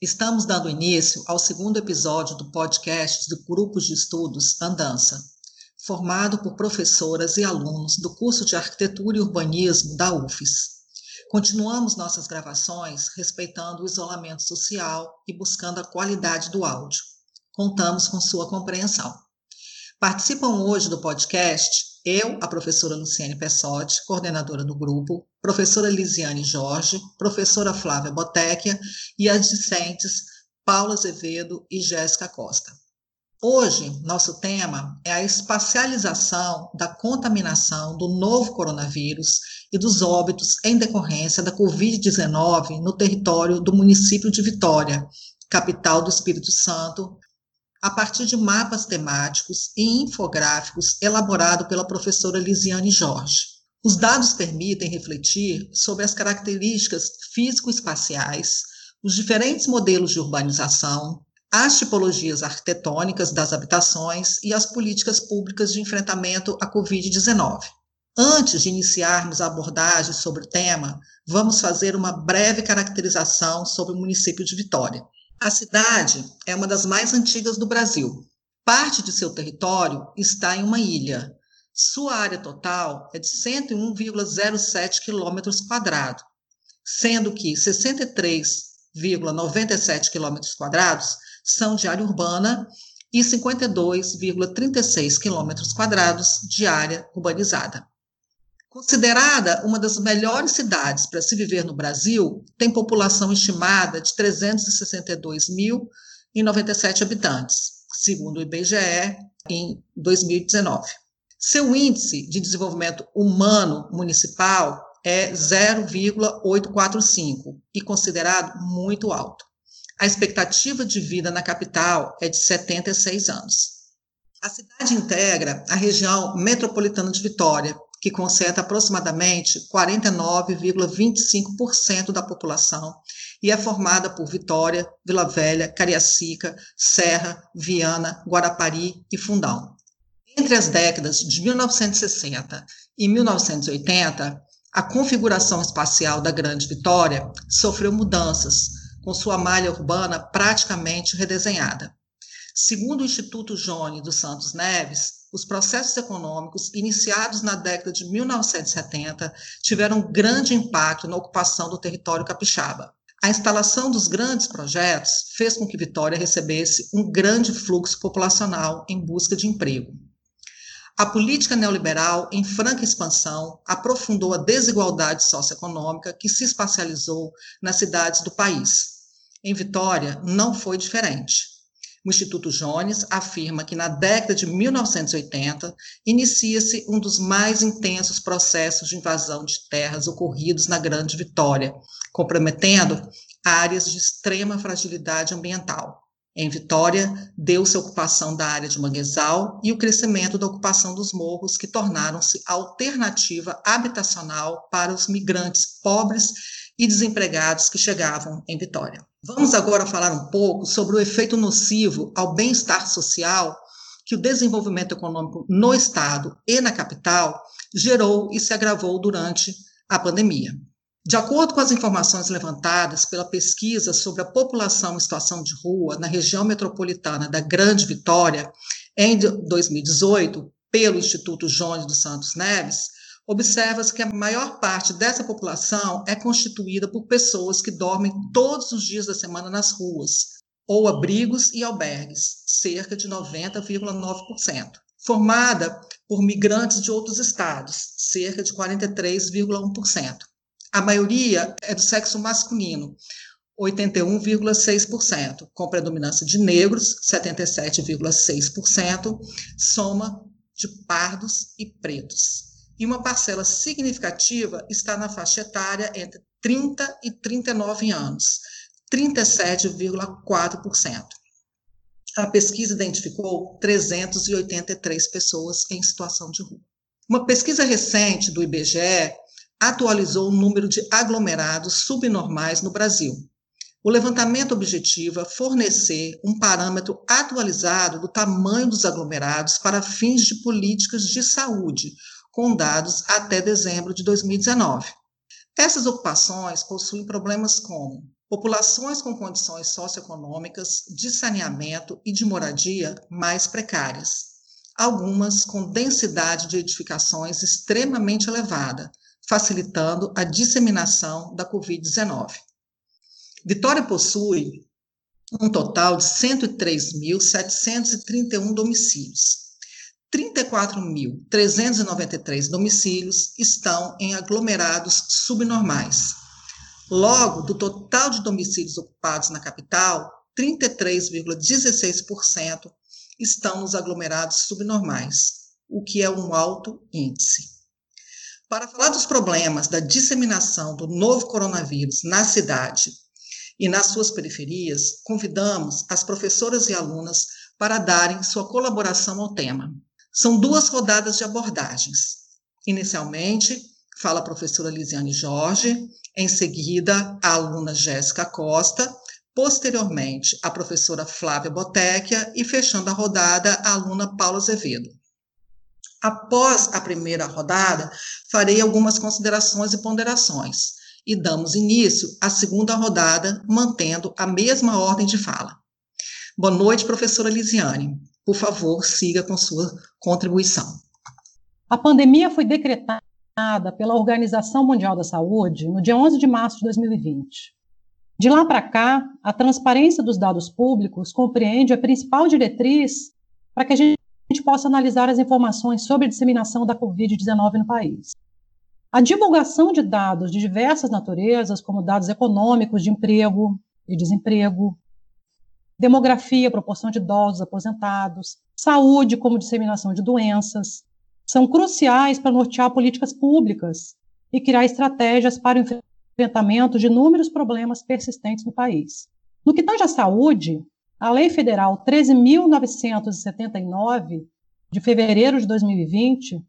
Estamos dando início ao segundo episódio do podcast do Grupos de Estudos Andança, formado por professoras e alunos do curso de Arquitetura e Urbanismo da UFES. Continuamos nossas gravações respeitando o isolamento social e buscando a qualidade do áudio. Contamos com sua compreensão. Participam hoje do podcast eu, a professora Luciane Pessotti, coordenadora do grupo, professora Lisiane Jorge, professora Flávia Botecchia e as discentes Paula Azevedo e Jéssica Costa. Hoje, nosso tema é a espacialização da contaminação do novo coronavírus e dos óbitos em decorrência da Covid-19 no território do município de Vitória, capital do Espírito Santo, a partir de mapas temáticos e infográficos elaborados pela professora Lisiane Jorge. Os dados permitem refletir sobre as características físico-espaciais, os diferentes modelos de urbanização, as tipologias arquitetônicas das habitações e as políticas públicas de enfrentamento à Covid-19. Antes de iniciarmos a abordagem sobre o tema, vamos fazer uma breve caracterização sobre o município de Vitória. A cidade é uma das mais antigas do Brasil. Parte de seu território está em uma ilha. Sua área total é de 101,07 quilômetros quadrados, sendo que 63,97 quilômetros quadrados são de área urbana e 52,36 quilômetros quadrados de área urbanizada. Considerada uma das melhores cidades para se viver no Brasil, tem população estimada de 362.097 habitantes, segundo o IBGE, em 2019. Seu índice de desenvolvimento humano municipal é 0,845 e considerado muito alto. A expectativa de vida na capital é de 76 anos. A cidade integra a região metropolitana de Vitória, que concentra aproximadamente 49,25% da população e é formada por Vitória, Vila Velha, Cariacica, Serra, Viana, Guarapari e Fundão. Entre as décadas de 1960 e 1980, a configuração espacial da Grande Vitória sofreu mudanças, com sua malha urbana praticamente redesenhada. Segundo o Instituto Jone dos Santos Neves, os processos econômicos iniciados na década de 1970 tiveram grande impacto na ocupação do território capixaba. A instalação dos grandes projetos fez com que Vitória recebesse um grande fluxo populacional em busca de emprego. A política neoliberal, em franca expansão, aprofundou a desigualdade socioeconômica que se espacializou nas cidades do país. Em Vitória, não foi diferente. O Instituto Jones afirma que na década de 1980 inicia-se um dos mais intensos processos de invasão de terras ocorridos na Grande Vitória, comprometendo áreas de extrema fragilidade ambiental. Em Vitória, deu-se a ocupação da área de manguezal e o crescimento da ocupação dos morros, que tornaram-se alternativa habitacional para os migrantes pobres e desempregados que chegavam em Vitória. Vamos agora falar um pouco sobre o efeito nocivo ao bem-estar social que o desenvolvimento econômico no Estado e na capital gerou e se agravou durante a pandemia. De acordo com as informações levantadas pela pesquisa sobre a população em situação de rua na região metropolitana da Grande Vitória, em 2018, pelo Instituto Jones dos Santos Neves, observa-se que a maior parte dessa população é constituída por pessoas que dormem todos os dias da semana nas ruas, ou abrigos e albergues, cerca de 90,9%. Formada por migrantes de outros estados, cerca de 43,1%. A maioria é do sexo masculino, 81,6%, com predominância de negros, 77,6%, soma de pardos e pretos e uma parcela significativa está na faixa etária entre 30 e 39 anos, 37,4%. A pesquisa identificou 383 pessoas em situação de rua. Uma pesquisa recente do IBGE atualizou o número de aglomerados subnormais no Brasil. O levantamento objetiva fornecer um parâmetro atualizado do tamanho dos aglomerados para fins de políticas de saúde, com dados até dezembro de 2019. Essas ocupações possuem problemas como populações com condições socioeconômicas, de saneamento e de moradia mais precárias, algumas com densidade de edificações extremamente elevada, facilitando a disseminação da Covid-19. Vitória possui um total de 103.731 domicílios. 34.393 domicílios estão em aglomerados subnormais. Logo, do total de domicílios ocupados na capital, 33,16% estão nos aglomerados subnormais, o que é um alto índice. Para falar dos problemas da disseminação do novo coronavírus na cidade e nas suas periferias, convidamos as professoras e alunas para darem sua colaboração ao tema. São duas rodadas de abordagens. Inicialmente, fala a professora Lisiane Jorge, em seguida, a aluna Jéssica Costa, posteriormente, a professora Flávia Botecchia e, fechando a rodada, a aluna Paula Azevedo. Após a primeira rodada, farei algumas considerações e ponderações e damos início à segunda rodada, mantendo a mesma ordem de fala. Boa noite, professora Lisiane. Por favor, siga com sua contribuição. A pandemia foi decretada pela Organização Mundial da Saúde no dia 11 de março de 2020. De lá para cá, a transparência dos dados públicos compreende a principal diretriz para que a gente possa analisar as informações sobre a disseminação da Covid-19 no país. A divulgação de dados de diversas naturezas, como dados econômicos de emprego e desemprego, demografia, proporção de idosos aposentados, saúde como disseminação de doenças, são cruciais para nortear políticas públicas e criar estratégias para o enfrentamento de inúmeros problemas persistentes no país. No que tange à saúde, a Lei Federal 13.979, de fevereiro de 2020,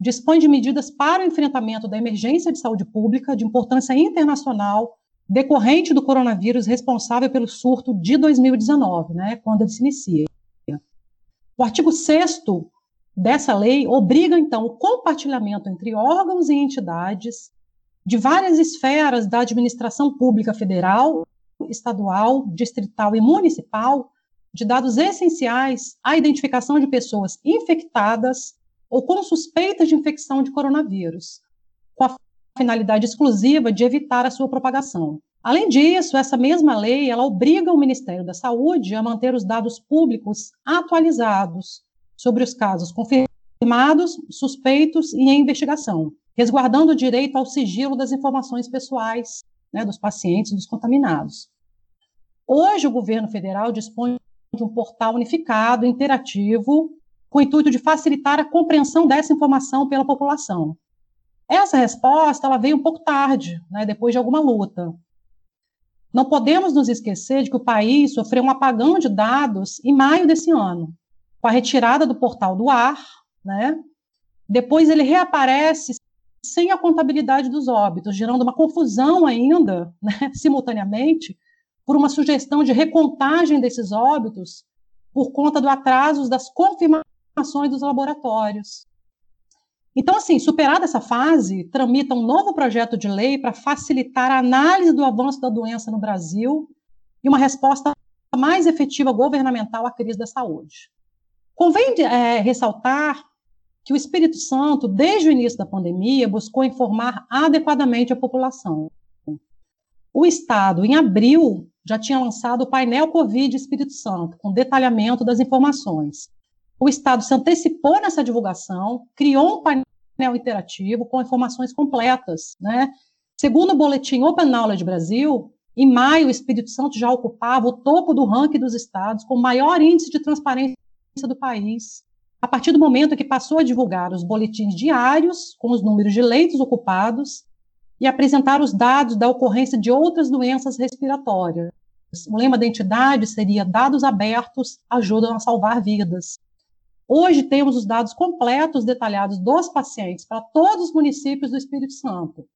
dispõe de medidas para o enfrentamento da emergência de saúde pública de importância internacional decorrente do coronavírus responsável pelo surto de 2019, né, quando ele se inicia. O artigo 6 dessa lei obriga, então, o compartilhamento entre órgãos e entidades de várias esferas da administração pública federal, estadual, distrital e municipal de dados essenciais à identificação de pessoas infectadas ou com suspeitas de infecção de coronavírus, com a finalidade exclusiva de evitar a sua propagação. Além disso, essa mesma lei ela obriga o Ministério da Saúde a manter os dados públicos atualizados sobre os casos confirmados, suspeitos e em investigação, resguardando o direito ao sigilo das informações pessoais né, dos pacientes dos contaminados. Hoje, o governo federal dispõe de um portal unificado, interativo, com o intuito de facilitar a compreensão dessa informação pela população. Essa resposta ela veio um pouco tarde, né, depois de alguma luta. Não podemos nos esquecer de que o país sofreu um apagão de dados em maio desse ano, com a retirada do portal do ar, né? Depois ele reaparece sem a contabilidade dos óbitos, gerando uma confusão ainda, né, simultaneamente, por uma sugestão de recontagem desses óbitos por conta do atraso das confirmações dos laboratórios. Então, assim, superada essa fase, tramita um novo projeto de lei para facilitar a análise do avanço da doença no Brasil e uma resposta mais efetiva governamental à crise da saúde. Convém é, ressaltar que o Espírito Santo, desde o início da pandemia, buscou informar adequadamente a população. O Estado, em abril, já tinha lançado o painel Covid Espírito Santo, com detalhamento das informações o Estado se antecipou nessa divulgação, criou um painel interativo com informações completas. Né? Segundo o boletim Open Knowledge Brasil, em maio, o Espírito Santo já ocupava o topo do ranking dos estados com maior índice de transparência do país. A partir do momento que passou a divulgar os boletins diários com os números de leitos ocupados e apresentar os dados da ocorrência de outras doenças respiratórias. O lema da entidade seria: dados abertos ajudam a salvar vidas. Hoje temos os dados completos, detalhados dos pacientes para todos os municípios do Espírito Santo.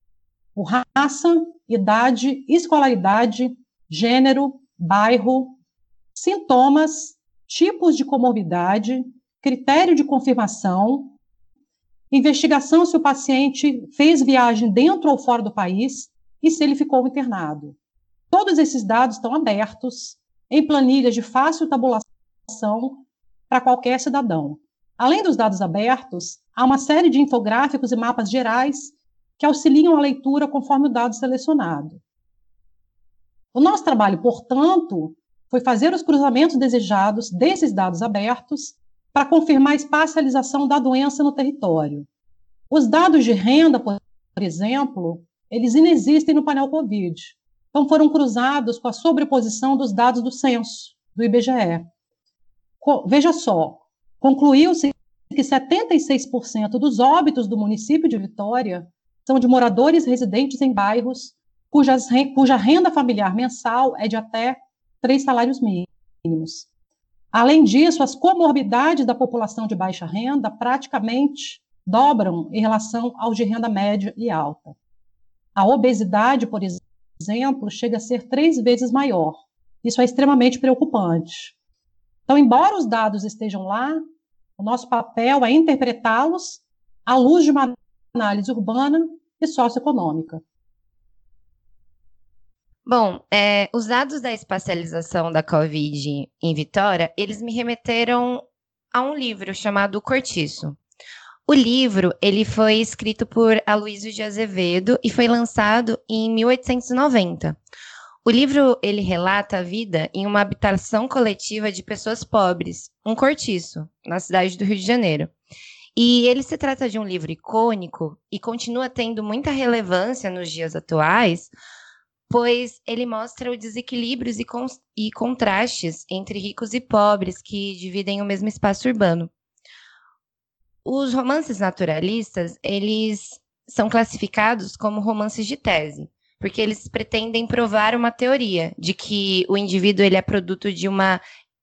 O raça, idade, escolaridade, gênero, bairro, sintomas, tipos de comorbidade, critério de confirmação, investigação se o paciente fez viagem dentro ou fora do país e se ele ficou internado. Todos esses dados estão abertos em planilhas de fácil tabulação para qualquer cidadão. Além dos dados abertos, há uma série de infográficos e mapas gerais que auxiliam a leitura conforme o dado selecionado. O nosso trabalho, portanto, foi fazer os cruzamentos desejados desses dados abertos para confirmar a espacialização da doença no território. Os dados de renda, por exemplo, eles inexistem no painel COVID. Então, foram cruzados com a sobreposição dos dados do censo, do IBGE. Veja só, concluiu-se que 76% dos óbitos do município de Vitória são de moradores residentes em bairros cujas, cuja renda familiar mensal é de até três salários mínimos. Além disso, as comorbidades da população de baixa renda praticamente dobram em relação aos de renda média e alta. A obesidade, por exemplo, chega a ser três vezes maior. Isso é extremamente preocupante. Então, embora os dados estejam lá, o nosso papel é interpretá-los à luz de uma análise urbana e socioeconômica. Bom, é, os dados da espacialização da Covid em Vitória, eles me remeteram a um livro chamado Cortiço. O livro, ele foi escrito por Aloysio de Azevedo e foi lançado em 1890. O livro, ele relata a vida em uma habitação coletiva de pessoas pobres, um cortiço, na cidade do Rio de Janeiro. E ele se trata de um livro icônico e continua tendo muita relevância nos dias atuais, pois ele mostra os desequilíbrios e, con e contrastes entre ricos e pobres que dividem o mesmo espaço urbano. Os romances naturalistas, eles são classificados como romances de tese, porque eles pretendem provar uma teoria de que o indivíduo ele é produto de uma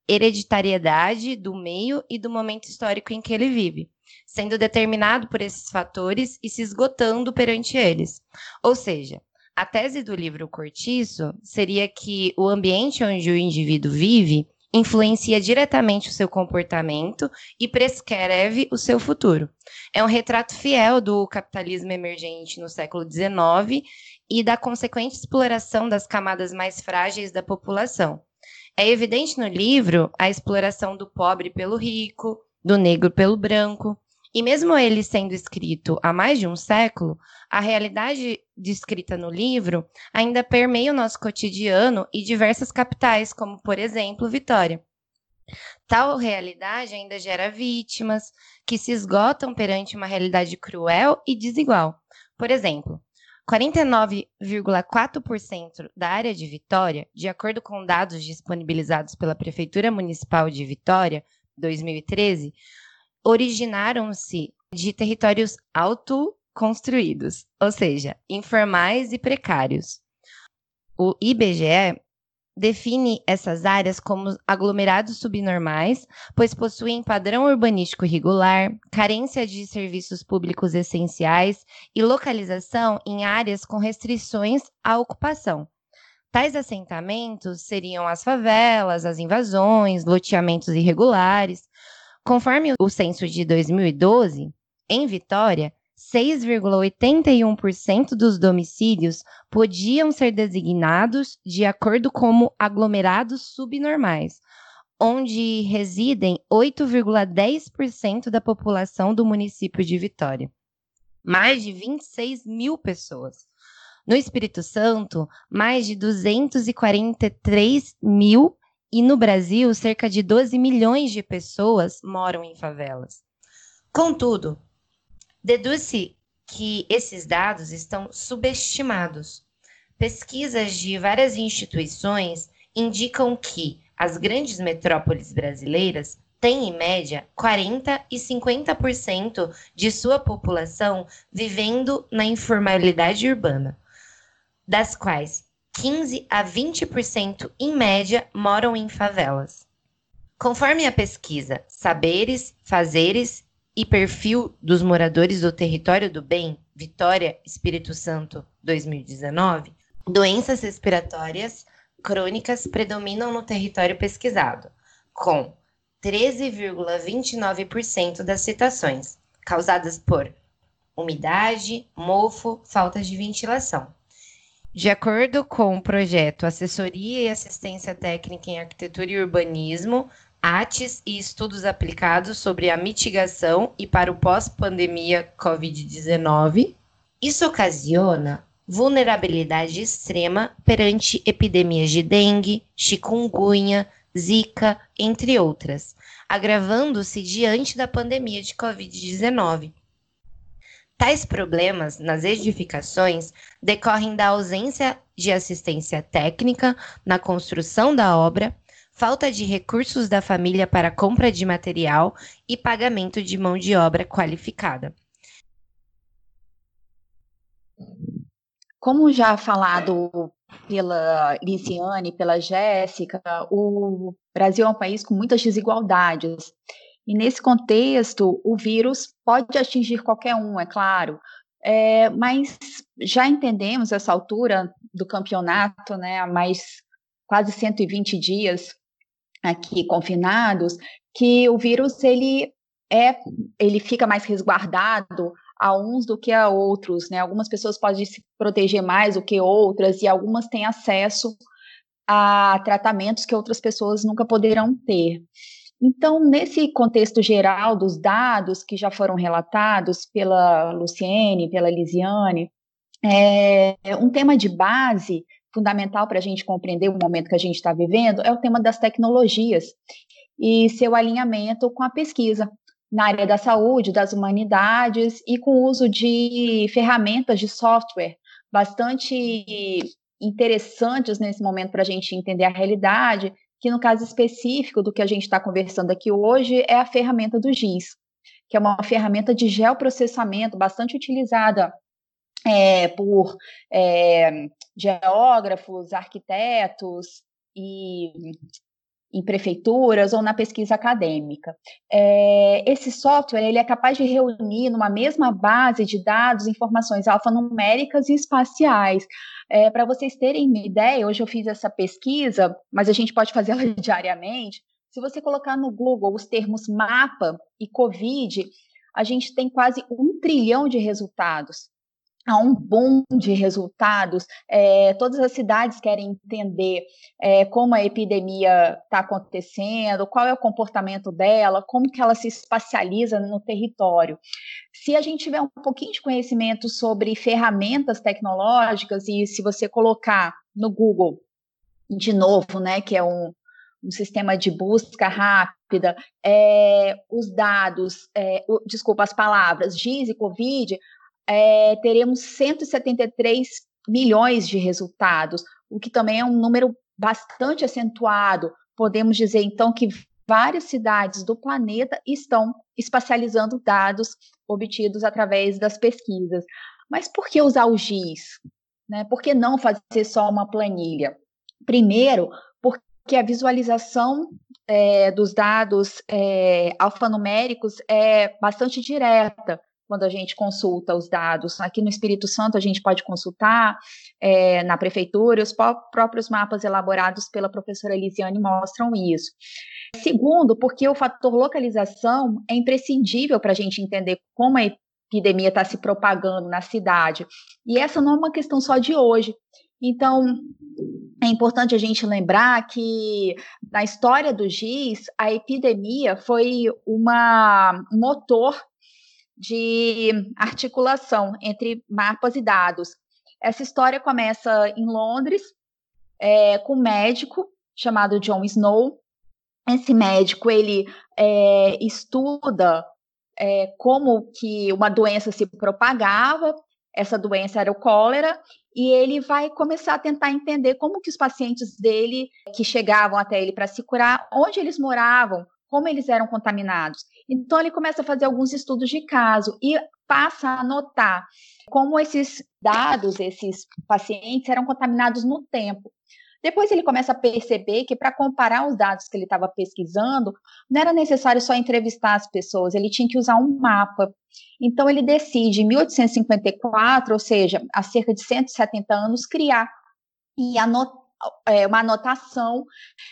hereditariedade do meio e do momento histórico em que ele vive, sendo determinado por esses fatores e se esgotando perante eles. Ou seja, a tese do livro Cortiço seria que o ambiente onde o indivíduo vive influencia diretamente o seu comportamento e prescreve o seu futuro. É um retrato fiel do capitalismo emergente no século XIX e da consequente exploração das camadas mais frágeis da população. É evidente no livro a exploração do pobre pelo rico, do negro pelo branco, e mesmo ele sendo escrito há mais de um século, a realidade descrita no livro ainda permeia o nosso cotidiano e diversas capitais, como, por exemplo, Vitória. Tal realidade ainda gera vítimas que se esgotam perante uma realidade cruel e desigual. Por exemplo, 49,4% da área de Vitória, de acordo com dados disponibilizados pela Prefeitura Municipal de Vitória, 2013, originaram-se de territórios autoconstruídos, ou seja, informais e precários. O IBGE define essas áreas como aglomerados subnormais, pois possuem padrão urbanístico regular, carência de serviços públicos essenciais e localização em áreas com restrições à ocupação. Tais assentamentos seriam as favelas, as invasões, loteamentos irregulares, Conforme o censo de 2012, em Vitória, 6,81% dos domicílios podiam ser designados de acordo como aglomerados subnormais, onde residem 8,10% da população do município de Vitória. Mais de 26 mil pessoas. No Espírito Santo, mais de 243 mil e no Brasil, cerca de 12 milhões de pessoas moram em favelas. Contudo, deduz-se que esses dados estão subestimados. Pesquisas de várias instituições indicam que as grandes metrópoles brasileiras têm, em média, 40% e 50% de sua população vivendo na informalidade urbana, das quais 15 a 20% em média moram em favelas. Conforme a pesquisa Saberes, Fazeres e Perfil dos Moradores do Território do Bem, Vitória, Espírito Santo, 2019, doenças respiratórias crônicas predominam no território pesquisado, com 13,29% das citações causadas por umidade, mofo, falta de ventilação. De acordo com o projeto Assessoria e Assistência Técnica em Arquitetura e Urbanismo, ATES e estudos aplicados sobre a mitigação e para o pós-pandemia Covid-19, isso ocasiona vulnerabilidade extrema perante epidemias de dengue, chikungunya, zika, entre outras, agravando-se diante da pandemia de Covid-19. Tais problemas nas edificações decorrem da ausência de assistência técnica na construção da obra, falta de recursos da família para compra de material e pagamento de mão de obra qualificada. Como já falado pela Lisiane, pela Jéssica, o Brasil é um país com muitas desigualdades. E nesse contexto, o vírus pode atingir qualquer um, é claro, é, mas já entendemos essa altura do campeonato, né, há mais quase 120 dias aqui confinados, que o vírus ele é, ele fica mais resguardado a uns do que a outros, né? Algumas pessoas podem se proteger mais do que outras e algumas têm acesso a tratamentos que outras pessoas nunca poderão ter. Então, nesse contexto geral dos dados que já foram relatados pela Luciene, pela Lisiane, é, um tema de base fundamental para a gente compreender o momento que a gente está vivendo é o tema das tecnologias e seu alinhamento com a pesquisa na área da saúde, das humanidades e com o uso de ferramentas de software bastante interessantes nesse momento para a gente entender a realidade que no caso específico do que a gente está conversando aqui hoje é a ferramenta do GIS, que é uma ferramenta de geoprocessamento bastante utilizada é, por é, geógrafos, arquitetos e em prefeituras ou na pesquisa acadêmica. É, esse software ele é capaz de reunir numa mesma base de dados informações alfanuméricas e espaciais. É, Para vocês terem uma ideia, hoje eu fiz essa pesquisa, mas a gente pode fazê-la diariamente. Se você colocar no Google os termos mapa e Covid, a gente tem quase um trilhão de resultados há um boom de resultados. É, todas as cidades querem entender é, como a epidemia está acontecendo, qual é o comportamento dela, como que ela se espacializa no território. Se a gente tiver um pouquinho de conhecimento sobre ferramentas tecnológicas e se você colocar no Google de novo, né, que é um, um sistema de busca rápida, é, os dados, é, o, desculpa as palavras, GIS e COVID, é, teremos 173 milhões de resultados, o que também é um número bastante acentuado. Podemos dizer, então, que várias cidades do planeta estão espacializando dados obtidos através das pesquisas. Mas por que usar o GIS? Né? Por que não fazer só uma planilha? Primeiro, porque a visualização é, dos dados é, alfanuméricos é bastante direta quando a gente consulta os dados. Aqui no Espírito Santo, a gente pode consultar é, na prefeitura, os próprios mapas elaborados pela professora Elisiane mostram isso. Segundo, porque o fator localização é imprescindível para a gente entender como a epidemia está se propagando na cidade. E essa não é uma questão só de hoje. Então, é importante a gente lembrar que na história do GIS, a epidemia foi uma, um motor de articulação entre mapas e dados. Essa história começa em Londres, é, com um médico chamado John Snow. Esse médico ele é, estuda é, como que uma doença se propagava. Essa doença era o cólera e ele vai começar a tentar entender como que os pacientes dele que chegavam até ele para se curar, onde eles moravam, como eles eram contaminados. Então, ele começa a fazer alguns estudos de caso e passa a notar como esses dados, esses pacientes eram contaminados no tempo. Depois ele começa a perceber que para comparar os dados que ele estava pesquisando, não era necessário só entrevistar as pessoas, ele tinha que usar um mapa. Então ele decide, em 1854, ou seja, há cerca de 170 anos, criar e é, uma anotação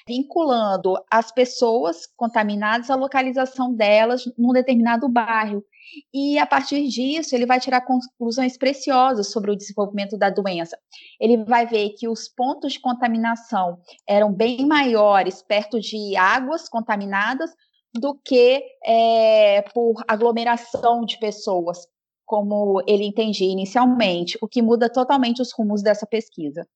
vinculando as pessoas contaminadas à localização delas num determinado bairro. E a partir disso, ele vai tirar conclusões preciosas sobre o desenvolvimento da doença. Ele vai ver que os pontos de contaminação eram bem maiores perto de águas contaminadas do que é, por aglomeração de pessoas, como ele entendia inicialmente, o que muda totalmente os rumos dessa pesquisa.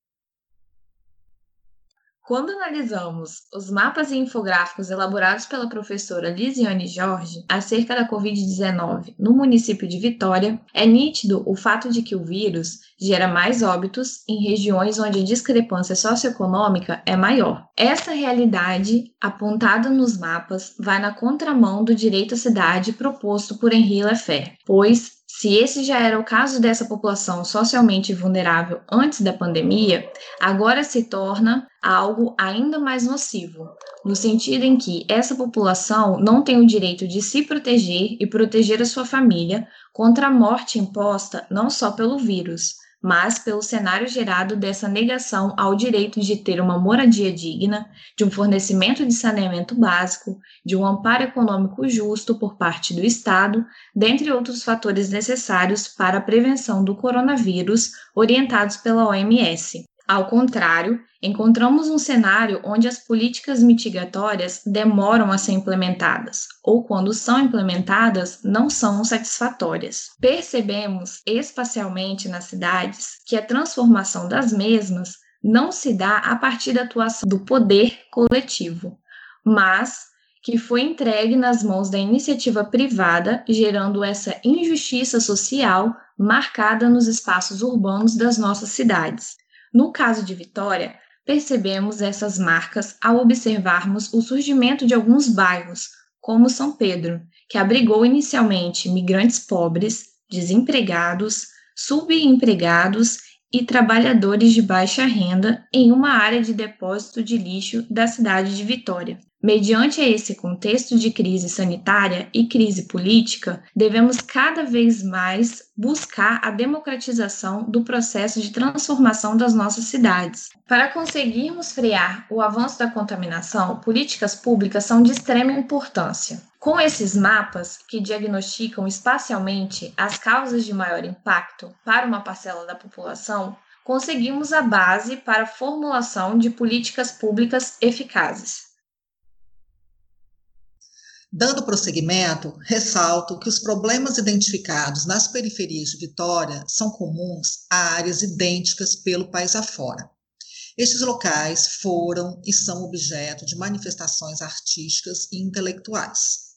Quando analisamos os mapas e infográficos elaborados pela professora Lisiane Jorge acerca da Covid-19 no município de Vitória, é nítido o fato de que o vírus gera mais óbitos em regiões onde a discrepância socioeconômica é maior. Essa realidade, apontada nos mapas, vai na contramão do direito à cidade proposto por Henri Lefebvre, pois se esse já era o caso dessa população socialmente vulnerável antes da pandemia, agora se torna algo ainda mais nocivo, no sentido em que essa população não tem o direito de se proteger e proteger a sua família contra a morte imposta não só pelo vírus, mas pelo cenário gerado dessa negação ao direito de ter uma moradia digna, de um fornecimento de saneamento básico, de um amparo econômico justo por parte do Estado, dentre outros fatores necessários para a prevenção do coronavírus orientados pela OMS. Ao contrário, encontramos um cenário onde as políticas mitigatórias demoram a ser implementadas, ou quando são implementadas, não são satisfatórias. Percebemos, espacialmente nas cidades, que a transformação das mesmas não se dá a partir da atuação do poder coletivo, mas que foi entregue nas mãos da iniciativa privada, gerando essa injustiça social marcada nos espaços urbanos das nossas cidades. No caso de Vitória, percebemos essas marcas ao observarmos o surgimento de alguns bairros, como São Pedro, que abrigou inicialmente migrantes pobres, desempregados, subempregados e trabalhadores de baixa renda em uma área de depósito de lixo da cidade de Vitória. Mediante esse contexto de crise sanitária e crise política, devemos cada vez mais buscar a democratização do processo de transformação das nossas cidades. Para conseguirmos frear o avanço da contaminação, políticas públicas são de extrema importância. Com esses mapas, que diagnosticam espacialmente as causas de maior impacto para uma parcela da população, conseguimos a base para a formulação de políticas públicas eficazes. Dando prosseguimento, ressalto que os problemas identificados nas periferias de Vitória são comuns a áreas idênticas pelo país afora. Estes locais foram e são objeto de manifestações artísticas e intelectuais.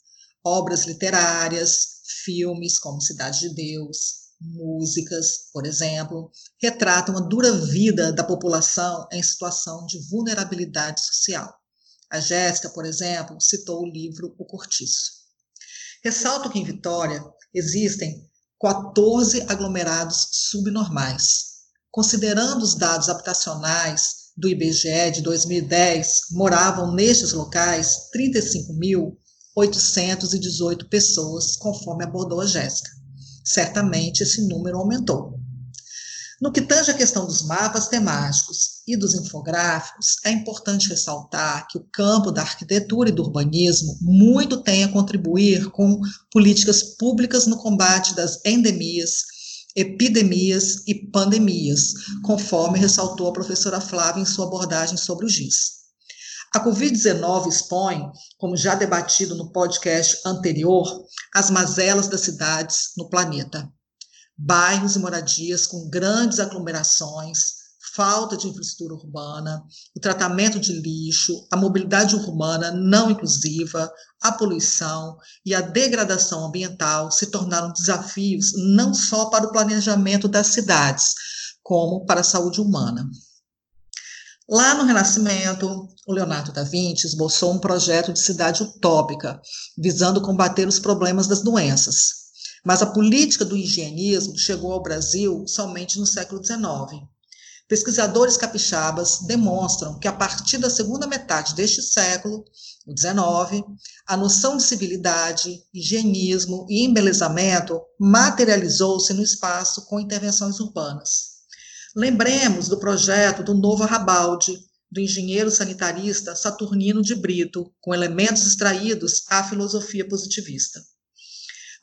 Obras literárias, filmes como Cidade de Deus, músicas, por exemplo, retratam a dura vida da população em situação de vulnerabilidade social. A Jéssica, por exemplo, citou o livro O Cortiço. Ressalto que em Vitória existem 14 aglomerados subnormais. Considerando os dados habitacionais do IBGE de 2010, moravam nestes locais 35.818 pessoas, conforme abordou a Jéssica. Certamente esse número aumentou. No que tange a questão dos mapas temáticos e dos infográficos, é importante ressaltar que o campo da arquitetura e do urbanismo muito tem a contribuir com políticas públicas no combate das endemias, epidemias e pandemias, conforme ressaltou a professora Flávia em sua abordagem sobre o GIS. A Covid-19 expõe, como já debatido no podcast anterior, as mazelas das cidades no planeta bairros e moradias com grandes aglomerações, falta de infraestrutura urbana, o tratamento de lixo, a mobilidade urbana não inclusiva, a poluição e a degradação ambiental se tornaram desafios não só para o planejamento das cidades, como para a saúde humana. Lá no Renascimento, o Leonardo da Vinci esboçou um projeto de cidade utópica, visando combater os problemas das doenças, mas a política do higienismo chegou ao Brasil somente no século XIX. Pesquisadores capixabas demonstram que a partir da segunda metade deste século, o XIX, a noção de civilidade, higienismo e embelezamento materializou-se no espaço com intervenções urbanas. Lembremos do projeto do Novo Arrabalde, do engenheiro sanitarista Saturnino de Brito, com elementos extraídos à filosofia positivista.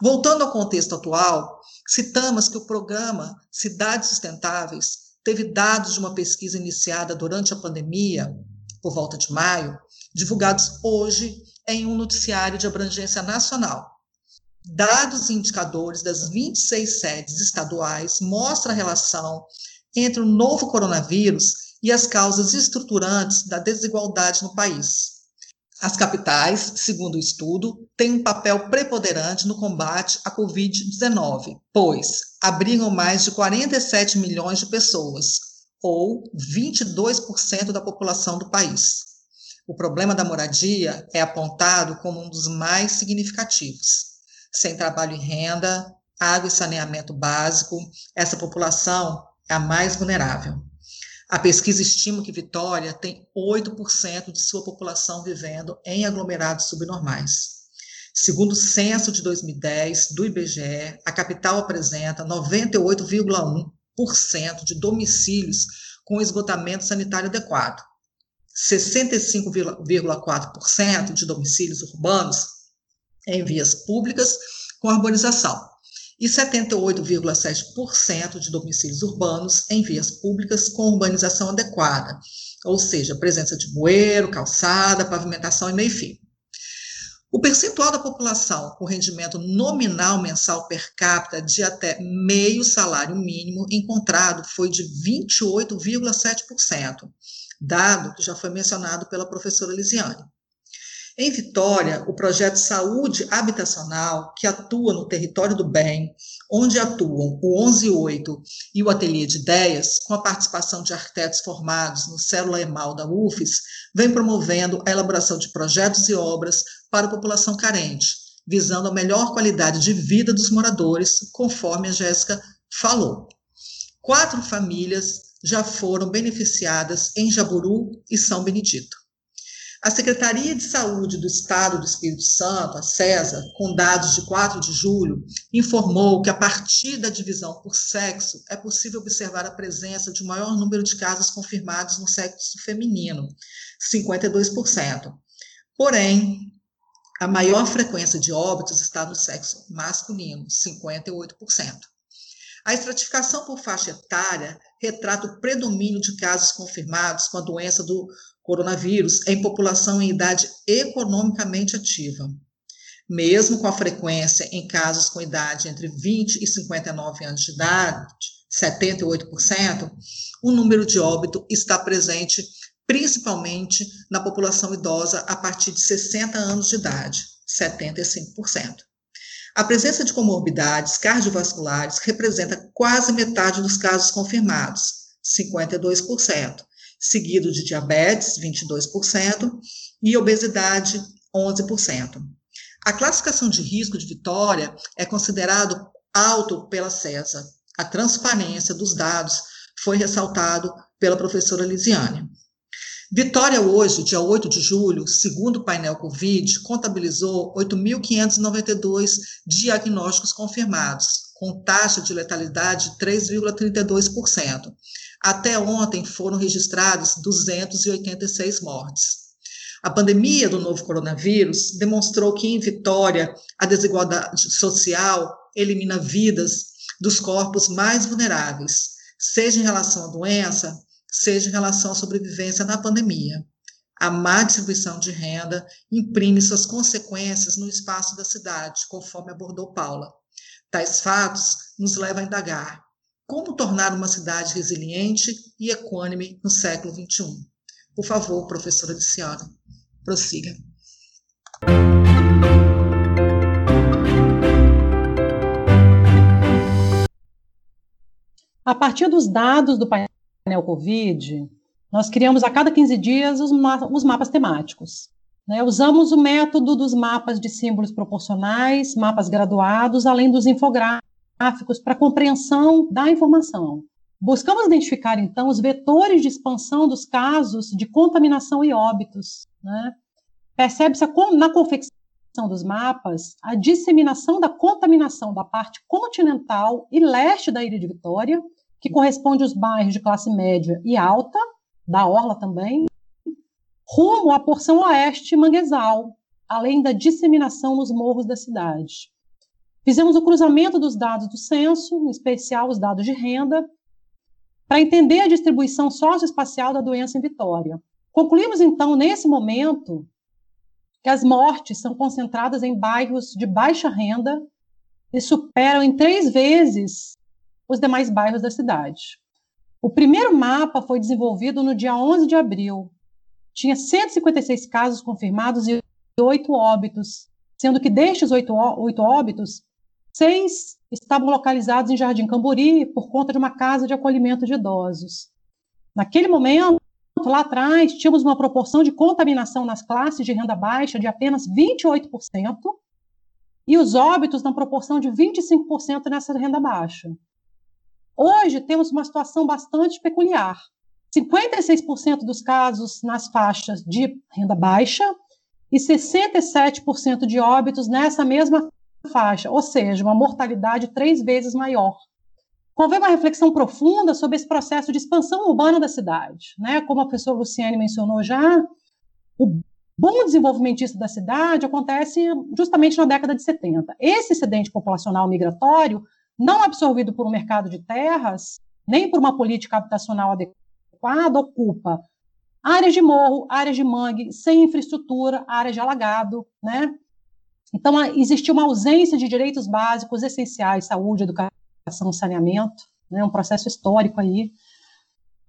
Voltando ao contexto atual, citamos que o programa Cidades Sustentáveis teve dados de uma pesquisa iniciada durante a pandemia, por volta de maio, divulgados hoje em um noticiário de abrangência nacional. Dados e indicadores das 26 sedes estaduais mostram a relação entre o novo coronavírus e as causas estruturantes da desigualdade no país. As capitais, segundo o estudo, têm um papel preponderante no combate à Covid-19, pois abrigam mais de 47 milhões de pessoas, ou 22% da população do país. O problema da moradia é apontado como um dos mais significativos. Sem trabalho e renda, água e saneamento básico, essa população é a mais vulnerável. A pesquisa estima que Vitória tem 8% de sua população vivendo em aglomerados subnormais. Segundo o censo de 2010 do IBGE, a capital apresenta 98,1% de domicílios com esgotamento sanitário adequado, 65,4% de domicílios urbanos em vias públicas com arborização e 78,7% de domicílios urbanos em vias públicas com urbanização adequada, ou seja, presença de bueiro, calçada, pavimentação e meio-fio. O percentual da população com rendimento nominal mensal per capita de até meio salário mínimo encontrado foi de 28,7%, dado que já foi mencionado pela professora Lisiane. Em Vitória, o projeto Saúde Habitacional, que atua no território do bem, onde atuam o 118 e o Ateliê de Ideias, com a participação de arquitetos formados no Célula EMAL da UFES, vem promovendo a elaboração de projetos e obras para a população carente, visando a melhor qualidade de vida dos moradores, conforme a Jéssica falou. Quatro famílias já foram beneficiadas em Jaburu e São Benedito. A Secretaria de Saúde do Estado do Espírito Santo, a CESA, com dados de 4 de julho, informou que a partir da divisão por sexo é possível observar a presença de um maior número de casos confirmados no sexo feminino, 52%. Porém, a maior frequência de óbitos está no sexo masculino, 58%. A estratificação por faixa etária retrata o predomínio de casos confirmados com a doença do coronavírus em população em idade economicamente ativa. Mesmo com a frequência em casos com idade entre 20 e 59 anos de idade, 78%, o número de óbito está presente principalmente na população idosa a partir de 60 anos de idade, 75%. A presença de comorbidades cardiovasculares representa quase metade dos casos confirmados, 52%, seguido de diabetes, 22%, e obesidade, 11%. A classificação de risco de Vitória é considerado alto pela CESA. A transparência dos dados foi ressaltado pela professora Lisiane. Vitória hoje, dia 8 de julho, segundo o painel Covid, contabilizou 8.592 diagnósticos confirmados, com taxa de letalidade de 3,32%. Até ontem foram registrados 286 mortes. A pandemia do novo coronavírus demonstrou que em Vitória a desigualdade social elimina vidas dos corpos mais vulneráveis, seja em relação à doença, seja em relação à sobrevivência na pandemia. A má distribuição de renda imprime suas consequências no espaço da cidade, conforme abordou Paula. Tais fatos nos levam a indagar como tornar uma cidade resiliente e equânime no século XXI? Por favor, professora Luciana, prossiga. A partir dos dados do painel Covid, nós criamos a cada 15 dias os, ma os mapas temáticos. Né? Usamos o método dos mapas de símbolos proporcionais, mapas graduados, além dos infográficos gráficos para compreensão da informação. Buscamos identificar, então, os vetores de expansão dos casos de contaminação e óbitos. Né? Percebe-se na confecção dos mapas a disseminação da contaminação da parte continental e leste da Ilha de Vitória, que corresponde aos bairros de classe média e alta, da Orla também, rumo à porção oeste manguezal, além da disseminação nos morros da cidade. Fizemos o cruzamento dos dados do censo, em especial os dados de renda, para entender a distribuição socioespacial da doença em Vitória. Concluímos, então, nesse momento, que as mortes são concentradas em bairros de baixa renda e superam em três vezes os demais bairros da cidade. O primeiro mapa foi desenvolvido no dia 11 de abril. Tinha 156 casos confirmados e oito óbitos, sendo que destes oito óbitos, seis estavam localizados em Jardim Camburi por conta de uma casa de acolhimento de idosos. Naquele momento, lá atrás, tínhamos uma proporção de contaminação nas classes de renda baixa de apenas 28%, e os óbitos na proporção de 25% nessa renda baixa. Hoje temos uma situação bastante peculiar. 56% dos casos nas faixas de renda baixa e 67% de óbitos nessa mesma faixa, ou seja, uma mortalidade três vezes maior. Convém uma reflexão profunda sobre esse processo de expansão urbana da cidade. Né? Como a professora Luciane mencionou já, o bom desenvolvimentista da cidade acontece justamente na década de 70. Esse excedente populacional migratório, não absorvido por um mercado de terras, nem por uma política habitacional adequada, ocupa áreas de morro, áreas de mangue, sem infraestrutura, áreas de alagado, né? Então, existiu uma ausência de direitos básicos essenciais, saúde, educação, saneamento, né? um processo histórico aí.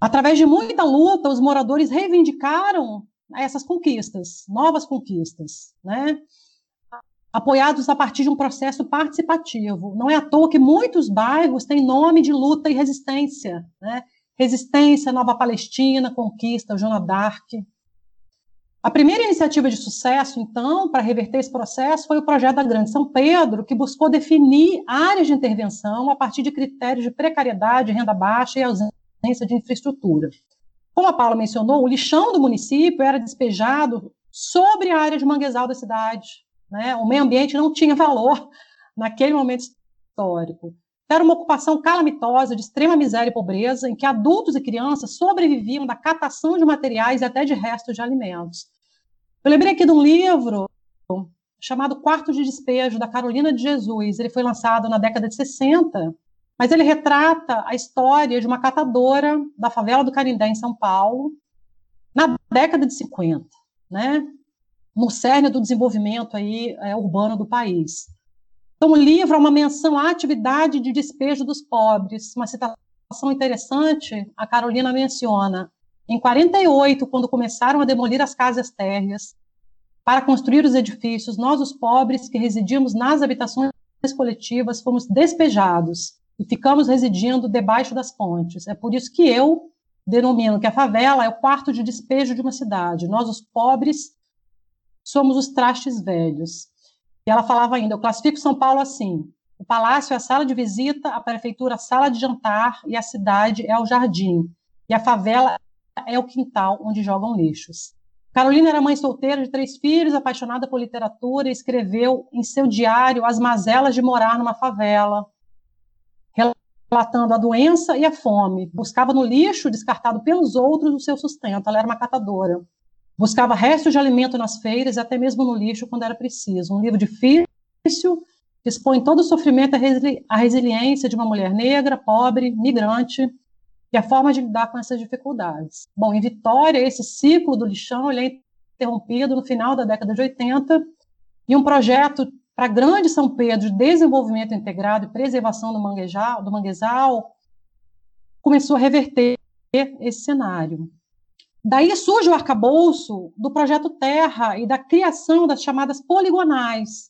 Através de muita luta, os moradores reivindicaram essas conquistas, novas conquistas, né? Apoiados a partir de um processo participativo. Não é à toa que muitos bairros têm nome de luta e resistência, né? Resistência, Nova Palestina, Conquista, Joana d'Arc. A primeira iniciativa de sucesso, então, para reverter esse processo foi o projeto da Grande São Pedro, que buscou definir áreas de intervenção a partir de critérios de precariedade, renda baixa e ausência de infraestrutura. Como a Paula mencionou, o lixão do município era despejado sobre a área de manguezal da cidade. Né? O meio ambiente não tinha valor naquele momento histórico. Era uma ocupação calamitosa de extrema miséria e pobreza, em que adultos e crianças sobreviviam da catação de materiais e até de restos de alimentos. Eu lembrei aqui de um livro chamado Quarto de Despejo, da Carolina de Jesus. Ele foi lançado na década de 60, mas ele retrata a história de uma catadora da favela do Canindé, em São Paulo, na década de 50, né? No cerne do desenvolvimento aí, é, urbano do país. Então, o livro é uma menção à atividade de despejo dos pobres. Uma citação interessante, a Carolina menciona. Em 48, quando começaram a demolir as casas térreas para construir os edifícios, nós, os pobres que residíamos nas habitações coletivas, fomos despejados e ficamos residindo debaixo das pontes. É por isso que eu denomino que a favela é o quarto de despejo de uma cidade. Nós, os pobres, somos os trastes velhos. E ela falava ainda: eu classifico São Paulo assim. O palácio é a sala de visita, a prefeitura a sala de jantar e a cidade é o jardim. E a favela é o quintal onde jogam lixos. Carolina era mãe solteira de três filhos, apaixonada por literatura, e escreveu em seu diário as mazelas de morar numa favela, relatando a doença e a fome. Buscava no lixo descartado pelos outros o seu sustento. Ela era uma catadora. Buscava restos de alimento nas feiras e até mesmo no lixo quando era preciso. Um livro difícil, que expõe todo o sofrimento e a resiliência de uma mulher negra, pobre, migrante, e a forma de lidar com essas dificuldades. Bom, em Vitória, esse ciclo do lixão ele é interrompido no final da década de 80, e um projeto para Grande São Pedro de desenvolvimento integrado e preservação do do manguezal começou a reverter esse cenário. Daí surge o arcabouço do projeto Terra e da criação das chamadas poligonais,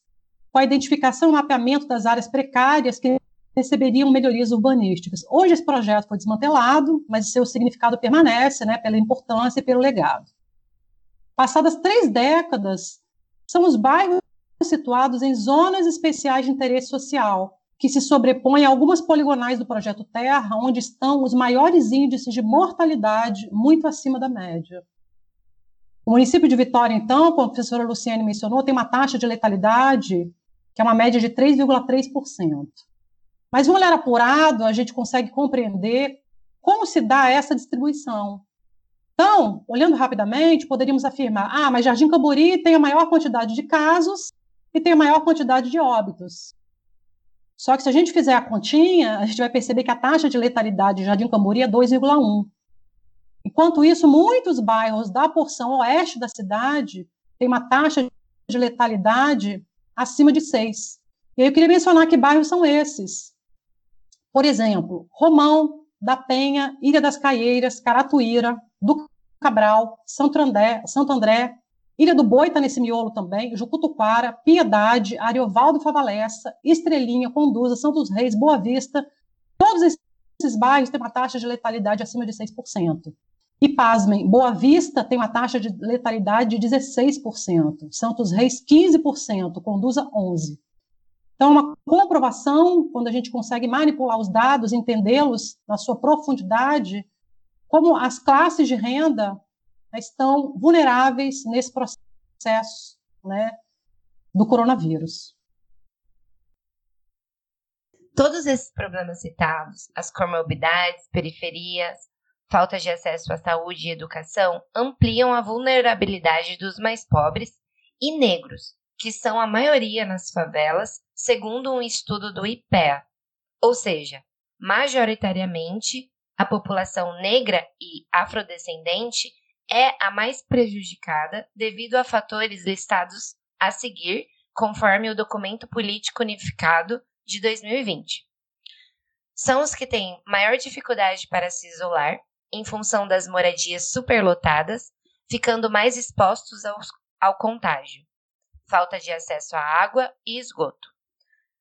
com a identificação e mapeamento das áreas precárias que receberiam melhorias urbanísticas. Hoje esse projeto foi desmantelado, mas seu significado permanece, né, pela importância e pelo legado. Passadas três décadas, são os bairros situados em zonas especiais de interesse social, que se sobrepõe a algumas poligonais do projeto Terra, onde estão os maiores índices de mortalidade muito acima da média. O município de Vitória, então, como a professora Luciane mencionou, tem uma taxa de letalidade que é uma média de 3,3%. Mas, um olhar apurado, a gente consegue compreender como se dá essa distribuição. Então, olhando rapidamente, poderíamos afirmar: ah, mas Jardim Cambori tem a maior quantidade de casos e tem a maior quantidade de óbitos. Só que se a gente fizer a continha, a gente vai perceber que a taxa de letalidade de Jardim Cambori é 2,1. Enquanto isso, muitos bairros da porção oeste da cidade têm uma taxa de letalidade acima de 6. E aí eu queria mencionar que bairros são esses. Por exemplo, Romão, da Penha, Ilha das Caieiras, Caratuíra, do Cabral, Santo André, Santo André Ilha do Boi está nesse miolo também, Jucutuquara, Piedade, Ariovaldo Favalessa, Estrelinha, Conduza, Santos Reis, Boa Vista, todos esses bairros têm uma taxa de letalidade acima de 6%. E, pasmem, Boa Vista tem uma taxa de letalidade de 16%, Santos Reis 15%, Conduza 11%. Então, uma comprovação, quando a gente consegue manipular os dados, entendê-los na sua profundidade, como as classes de renda estão vulneráveis nesse processo né, do coronavírus. Todos esses problemas citados, as comorbidades, periferias, falta de acesso à saúde e educação, ampliam a vulnerabilidade dos mais pobres e negros, que são a maioria nas favelas, segundo um estudo do IPEA. Ou seja, majoritariamente, a população negra e afrodescendente é a mais prejudicada devido a fatores listados a seguir, conforme o documento político unificado de 2020. São os que têm maior dificuldade para se isolar, em função das moradias superlotadas, ficando mais expostos ao, ao contágio, falta de acesso à água e esgoto.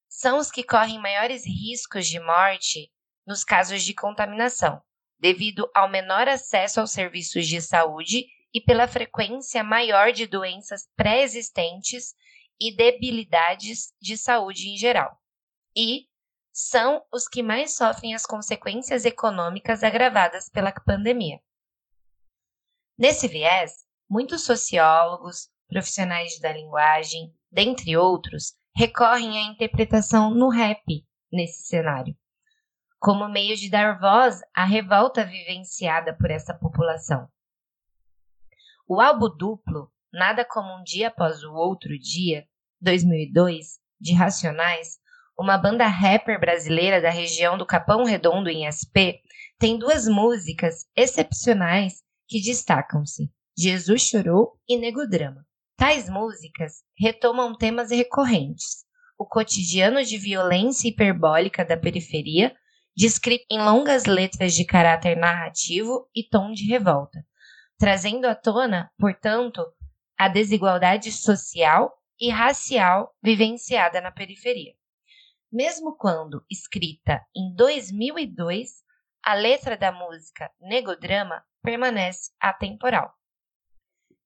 São os que correm maiores riscos de morte nos casos de contaminação, devido ao menor acesso aos serviços de saúde e pela frequência maior de doenças pré-existentes e debilidades de saúde em geral. E são os que mais sofrem as consequências econômicas agravadas pela pandemia. Nesse viés, muitos sociólogos, profissionais da linguagem, dentre outros, recorrem à interpretação no rap nesse cenário como meio de dar voz à revolta vivenciada por essa população. O álbum duplo, Nada como um Dia Após o Outro Dia, 2002, de Racionais, uma banda rapper brasileira da região do Capão Redondo em SP, tem duas músicas excepcionais que destacam-se: Jesus Chorou e Nego Drama. Tais músicas retomam temas recorrentes: o cotidiano de violência hiperbólica da periferia descrito em longas letras de caráter narrativo e tom de revolta, trazendo à tona, portanto, a desigualdade social e racial vivenciada na periferia. Mesmo quando escrita em 2002, a letra da música Negodrama permanece atemporal.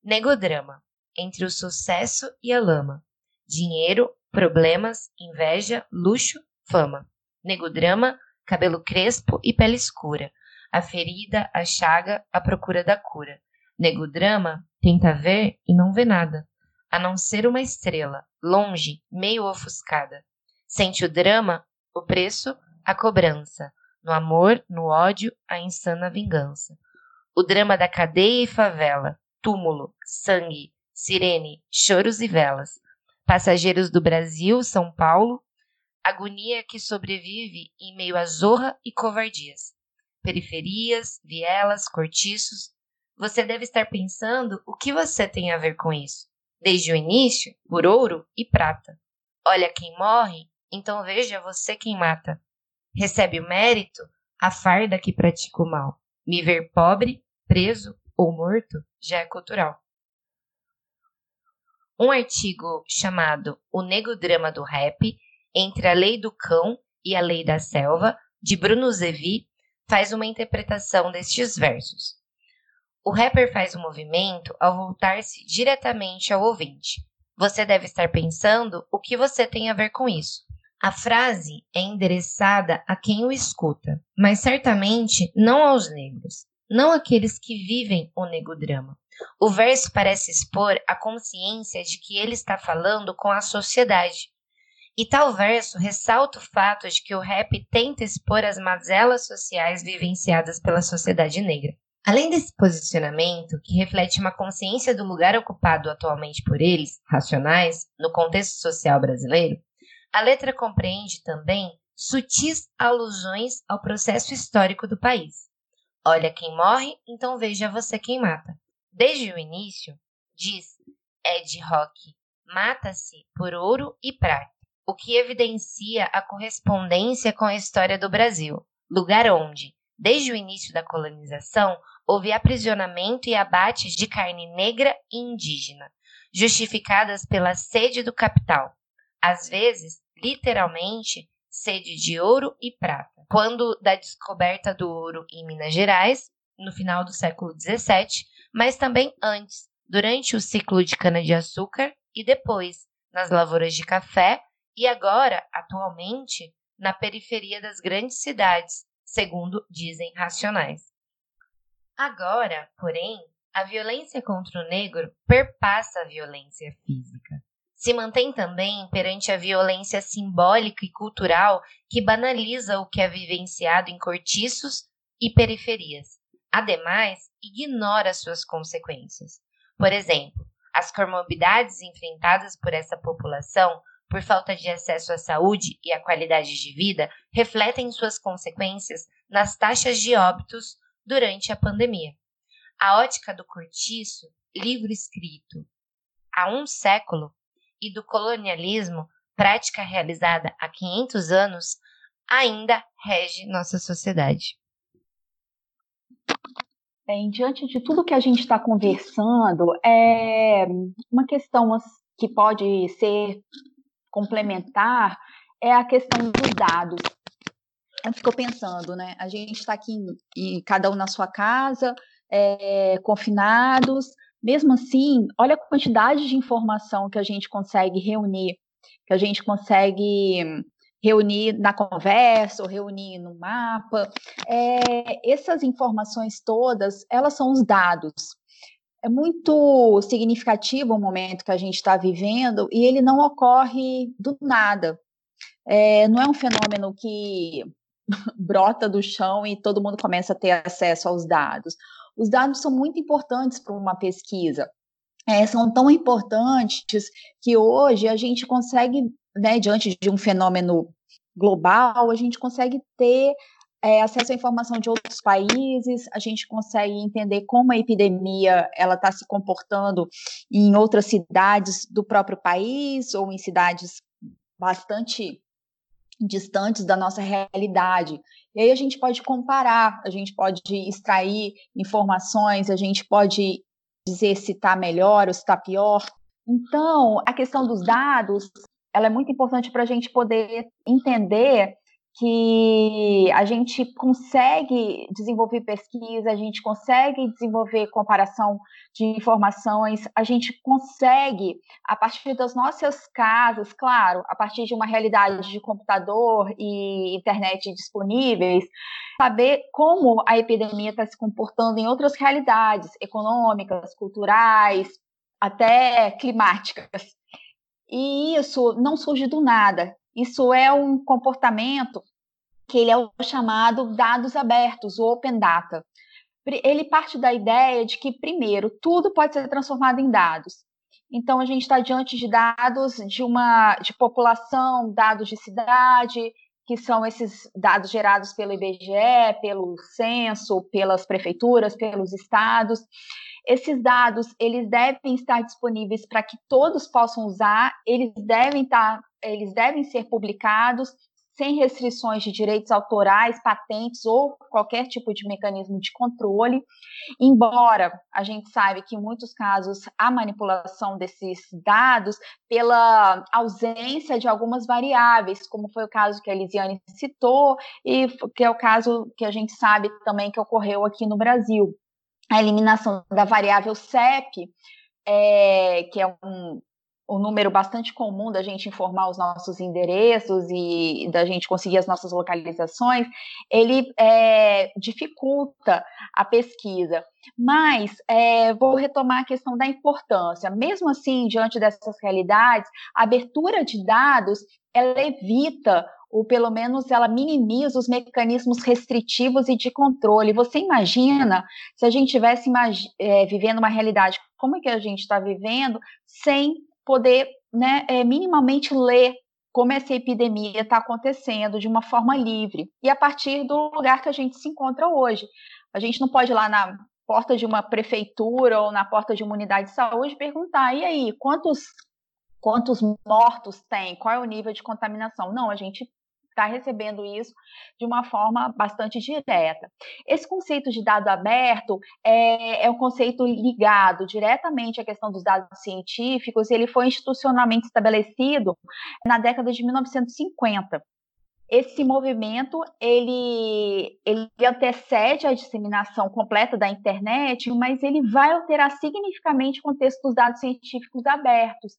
Negodrama entre o sucesso e a lama, dinheiro, problemas, inveja, luxo, fama. Negodrama cabelo crespo e pele escura, a ferida, a chaga, a procura da cura. Nego drama tenta ver e não vê nada, a não ser uma estrela, longe, meio ofuscada. Sente o drama, o preço, a cobrança, no amor, no ódio, a insana vingança. O drama da cadeia e favela, túmulo, sangue, sirene, choros e velas. Passageiros do Brasil, São Paulo, agonia que sobrevive em meio a zorra e covardias. Periferias, vielas, cortiços. Você deve estar pensando o que você tem a ver com isso. Desde o início, por ouro e prata. Olha quem morre, então veja você quem mata. Recebe o mérito a farda que pratica o mal. Me ver pobre, preso ou morto já é cultural. Um artigo chamado O Nego Drama do Rap entre a lei do cão e a lei da selva, de Bruno Zevi, faz uma interpretação destes versos. O rapper faz o um movimento ao voltar-se diretamente ao ouvinte. Você deve estar pensando o que você tem a ver com isso. A frase é endereçada a quem o escuta, mas certamente não aos negros, não aqueles que vivem o negodrama. O verso parece expor a consciência de que ele está falando com a sociedade, e tal verso ressalta o fato de que o rap tenta expor as mazelas sociais vivenciadas pela sociedade negra. Além desse posicionamento, que reflete uma consciência do lugar ocupado atualmente por eles, racionais, no contexto social brasileiro, a letra compreende também sutis alusões ao processo histórico do país. Olha quem morre, então veja você quem mata. Desde o início, diz Ed Rock, mata-se por ouro e prata, o que evidencia a correspondência com a história do Brasil, lugar onde, desde o início da colonização, houve aprisionamento e abates de carne negra e indígena, justificadas pela sede do capital, às vezes, literalmente, sede de ouro e prata. Quando da descoberta do ouro em Minas Gerais, no final do século XVII, mas também antes, durante o ciclo de cana-de-açúcar e depois nas lavouras de café e agora, atualmente, na periferia das grandes cidades, segundo dizem racionais. Agora, porém, a violência contra o negro perpassa a violência física. Se mantém também perante a violência simbólica e cultural que banaliza o que é vivenciado em cortiços e periferias. Ademais, ignora suas consequências. Por exemplo, as comorbidades enfrentadas por essa população por falta de acesso à saúde e à qualidade de vida refletem suas consequências nas taxas de óbitos durante a pandemia. A ótica do cortiço, livro escrito há um século, e do colonialismo, prática realizada há 500 anos, ainda rege nossa sociedade. Bem, diante de tudo que a gente está conversando, é uma questão que pode ser complementar é a questão dos dados eu fico pensando, né? A gente está aqui, em, em, cada um na sua casa, é, confinados. Mesmo assim, olha a quantidade de informação que a gente consegue reunir, que a gente consegue reunir na conversa ou reunir no mapa. É, essas informações todas, elas são os dados. É muito significativo o momento que a gente está vivendo e ele não ocorre do nada. É, não é um fenômeno que brota do chão e todo mundo começa a ter acesso aos dados. Os dados são muito importantes para uma pesquisa. É, são tão importantes que hoje a gente consegue, né, diante de um fenômeno global, a gente consegue ter é, acesso à informação de outros países, a gente consegue entender como a epidemia ela está se comportando em outras cidades do próprio país ou em cidades bastante distantes da nossa realidade. E aí a gente pode comparar, a gente pode extrair informações, a gente pode dizer se está melhor ou se está pior. Então, a questão dos dados, ela é muito importante para a gente poder entender que a gente consegue desenvolver pesquisa, a gente consegue desenvolver comparação de informações, a gente consegue, a partir das nossas casas, claro, a partir de uma realidade de computador e internet disponíveis, saber como a epidemia está se comportando em outras realidades econômicas, culturais, até climáticas. E isso não surge do nada. Isso é um comportamento que ele é o chamado dados abertos, o open data. Ele parte da ideia de que, primeiro, tudo pode ser transformado em dados. Então, a gente está diante de dados de uma de população, dados de cidade, que são esses dados gerados pelo IBGE, pelo censo, pelas prefeituras, pelos estados. Esses dados, eles devem estar disponíveis para que todos possam usar, eles devem estar, eles devem ser publicados sem restrições de direitos autorais, patentes ou qualquer tipo de mecanismo de controle, embora a gente saiba que em muitos casos há manipulação desses dados pela ausência de algumas variáveis, como foi o caso que a Elisiane citou e que é o caso que a gente sabe também que ocorreu aqui no Brasil. A eliminação da variável CEP, é, que é um, um número bastante comum da gente informar os nossos endereços e da gente conseguir as nossas localizações, ele é, dificulta a pesquisa. Mas é, vou retomar a questão da importância. Mesmo assim, diante dessas realidades, a abertura de dados ela evita ou pelo menos ela minimiza os mecanismos restritivos e de controle. Você imagina se a gente estivesse é, vivendo uma realidade como é que a gente está vivendo, sem poder né, é, minimamente ler como essa epidemia está acontecendo de uma forma livre e a partir do lugar que a gente se encontra hoje. A gente não pode ir lá na porta de uma prefeitura ou na porta de uma unidade de saúde perguntar: e aí, quantos, quantos mortos tem? Qual é o nível de contaminação? Não, a gente está recebendo isso de uma forma bastante direta. Esse conceito de dado aberto é, é um conceito ligado diretamente à questão dos dados científicos, ele foi institucionalmente estabelecido na década de 1950 esse movimento ele, ele antecede a disseminação completa da internet, mas ele vai alterar significativamente o contexto dos dados científicos abertos.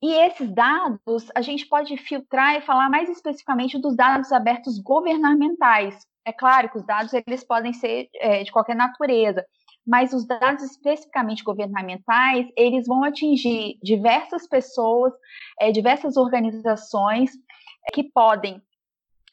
E esses dados, a gente pode filtrar e falar mais especificamente dos dados abertos governamentais. É claro que os dados eles podem ser é, de qualquer natureza, mas os dados especificamente governamentais, eles vão atingir diversas pessoas, é, diversas organizações é, que podem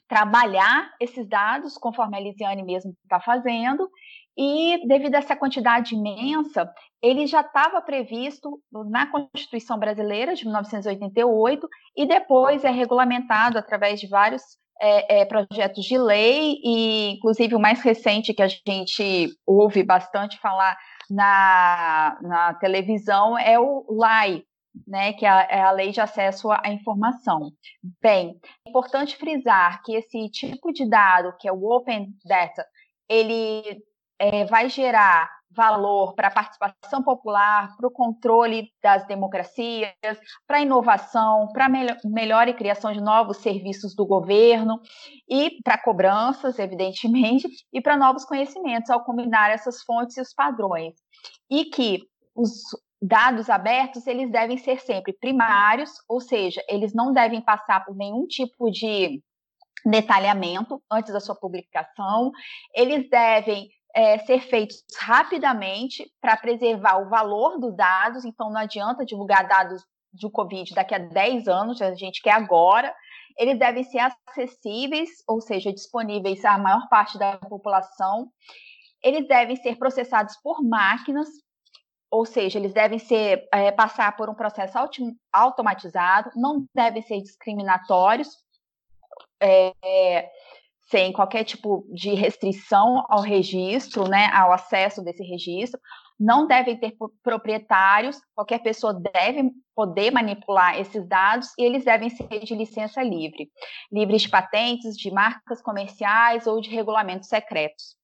trabalhar esses dados, conforme a Elisiane mesmo está fazendo, e devido a essa quantidade imensa, ele já estava previsto na Constituição Brasileira de 1988 e depois é regulamentado através de vários é, é, projetos de lei e, inclusive, o mais recente que a gente ouve bastante falar na, na televisão é o LAI, né, que é a, é a, lei de acesso à informação. Bem, é importante frisar que esse tipo de dado, que é o Open Data, ele é, vai gerar valor para a participação popular, para o controle das democracias, para a inovação, para a melhor, melhor e criação de novos serviços do governo e para cobranças, evidentemente, e para novos conhecimentos ao combinar essas fontes e os padrões. E que os dados abertos, eles devem ser sempre primários, ou seja, eles não devem passar por nenhum tipo de detalhamento antes da sua publicação, eles devem é, ser feitos rapidamente para preservar o valor dos dados, então não adianta divulgar dados do Covid daqui a 10 anos, a gente quer agora. Eles devem ser acessíveis, ou seja, disponíveis à maior parte da população. Eles devem ser processados por máquinas, ou seja, eles devem ser é, passar por um processo automatizado, não devem ser discriminatórios. É, sem qualquer tipo de restrição ao registro, né, ao acesso desse registro, não devem ter proprietários, qualquer pessoa deve poder manipular esses dados e eles devem ser de licença livre, livres de patentes, de marcas comerciais ou de regulamentos secretos.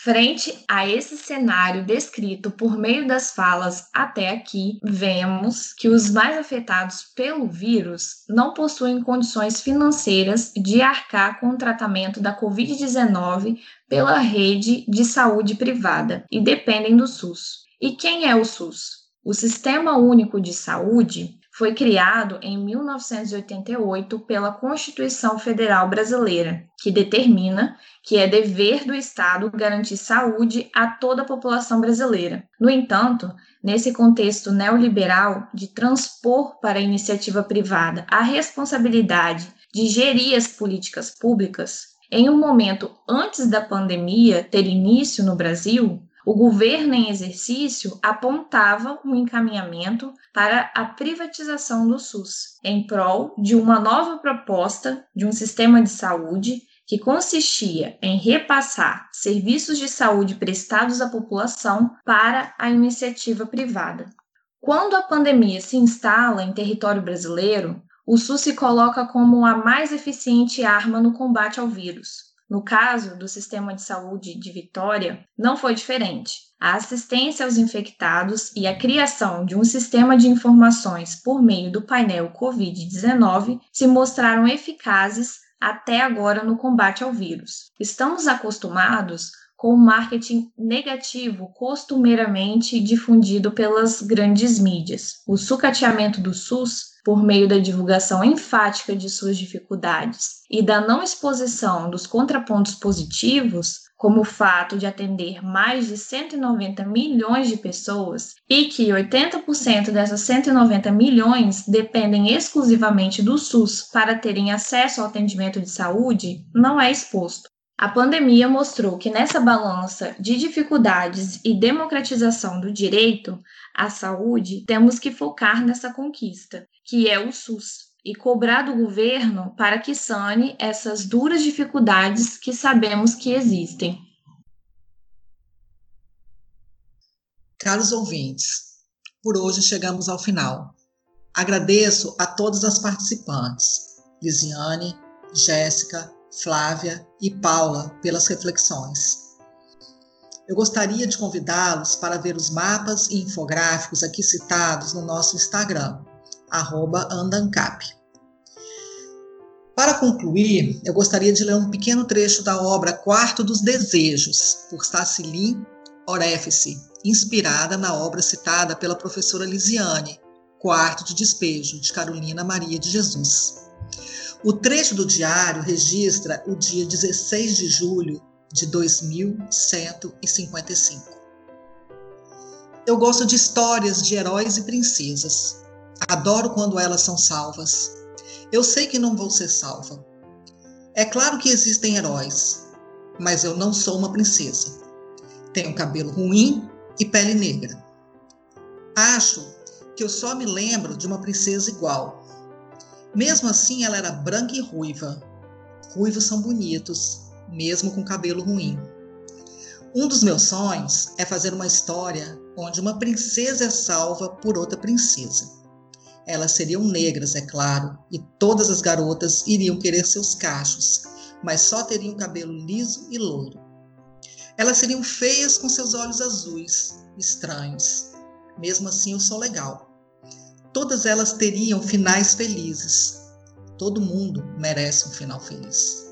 Frente a esse cenário descrito por meio das falas até aqui, vemos que os mais afetados pelo vírus não possuem condições financeiras de arcar com o tratamento da Covid-19 pela rede de saúde privada e dependem do SUS. E quem é o SUS? O Sistema Único de Saúde foi criado em 1988 pela Constituição Federal Brasileira, que determina que é dever do Estado garantir saúde a toda a população brasileira. No entanto, nesse contexto neoliberal de transpor para a iniciativa privada a responsabilidade de gerir as políticas públicas, em um momento antes da pandemia ter início no Brasil, o governo em exercício apontava um encaminhamento para a privatização do SUS, em prol de uma nova proposta de um sistema de saúde que consistia em repassar serviços de saúde prestados à população para a iniciativa privada. Quando a pandemia se instala em território brasileiro, o SUS se coloca como a mais eficiente arma no combate ao vírus, no caso do sistema de saúde de Vitória, não foi diferente. A assistência aos infectados e a criação de um sistema de informações por meio do painel Covid-19 se mostraram eficazes até agora no combate ao vírus. Estamos acostumados com o marketing negativo costumeiramente difundido pelas grandes mídias. O sucateamento do SUS por meio da divulgação enfática de suas dificuldades e da não exposição dos contrapontos positivos, como o fato de atender mais de 190 milhões de pessoas e que 80% dessas 190 milhões dependem exclusivamente do SUS para terem acesso ao atendimento de saúde, não é exposto. A pandemia mostrou que nessa balança de dificuldades e democratização do direito à saúde, temos que focar nessa conquista, que é o SUS, e cobrar do governo para que sane essas duras dificuldades que sabemos que existem. Caros ouvintes, por hoje chegamos ao final. Agradeço a todas as participantes, Lisiane, Jéssica, Flávia e Paula, pelas reflexões. Eu gostaria de convidá-los para ver os mapas e infográficos aqui citados no nosso Instagram, andancap. Para concluir, eu gostaria de ler um pequeno trecho da obra Quarto dos Desejos, por Stacilim Orefice, inspirada na obra citada pela professora Lisiane, Quarto de Despejo, de Carolina Maria de Jesus. O trecho do diário registra o dia 16 de julho de 2155. Eu gosto de histórias de heróis e princesas. Adoro quando elas são salvas. Eu sei que não vou ser salva. É claro que existem heróis, mas eu não sou uma princesa. Tenho cabelo ruim e pele negra. Acho que eu só me lembro de uma princesa igual, mesmo assim, ela era branca e ruiva. Ruivos são bonitos, mesmo com cabelo ruim. Um dos meus sonhos é fazer uma história onde uma princesa é salva por outra princesa. Elas seriam negras, é claro, e todas as garotas iriam querer seus cachos, mas só teriam cabelo liso e louro. Elas seriam feias com seus olhos azuis, estranhos. Mesmo assim, eu sou legal todas elas teriam finais felizes. Todo mundo merece um final feliz.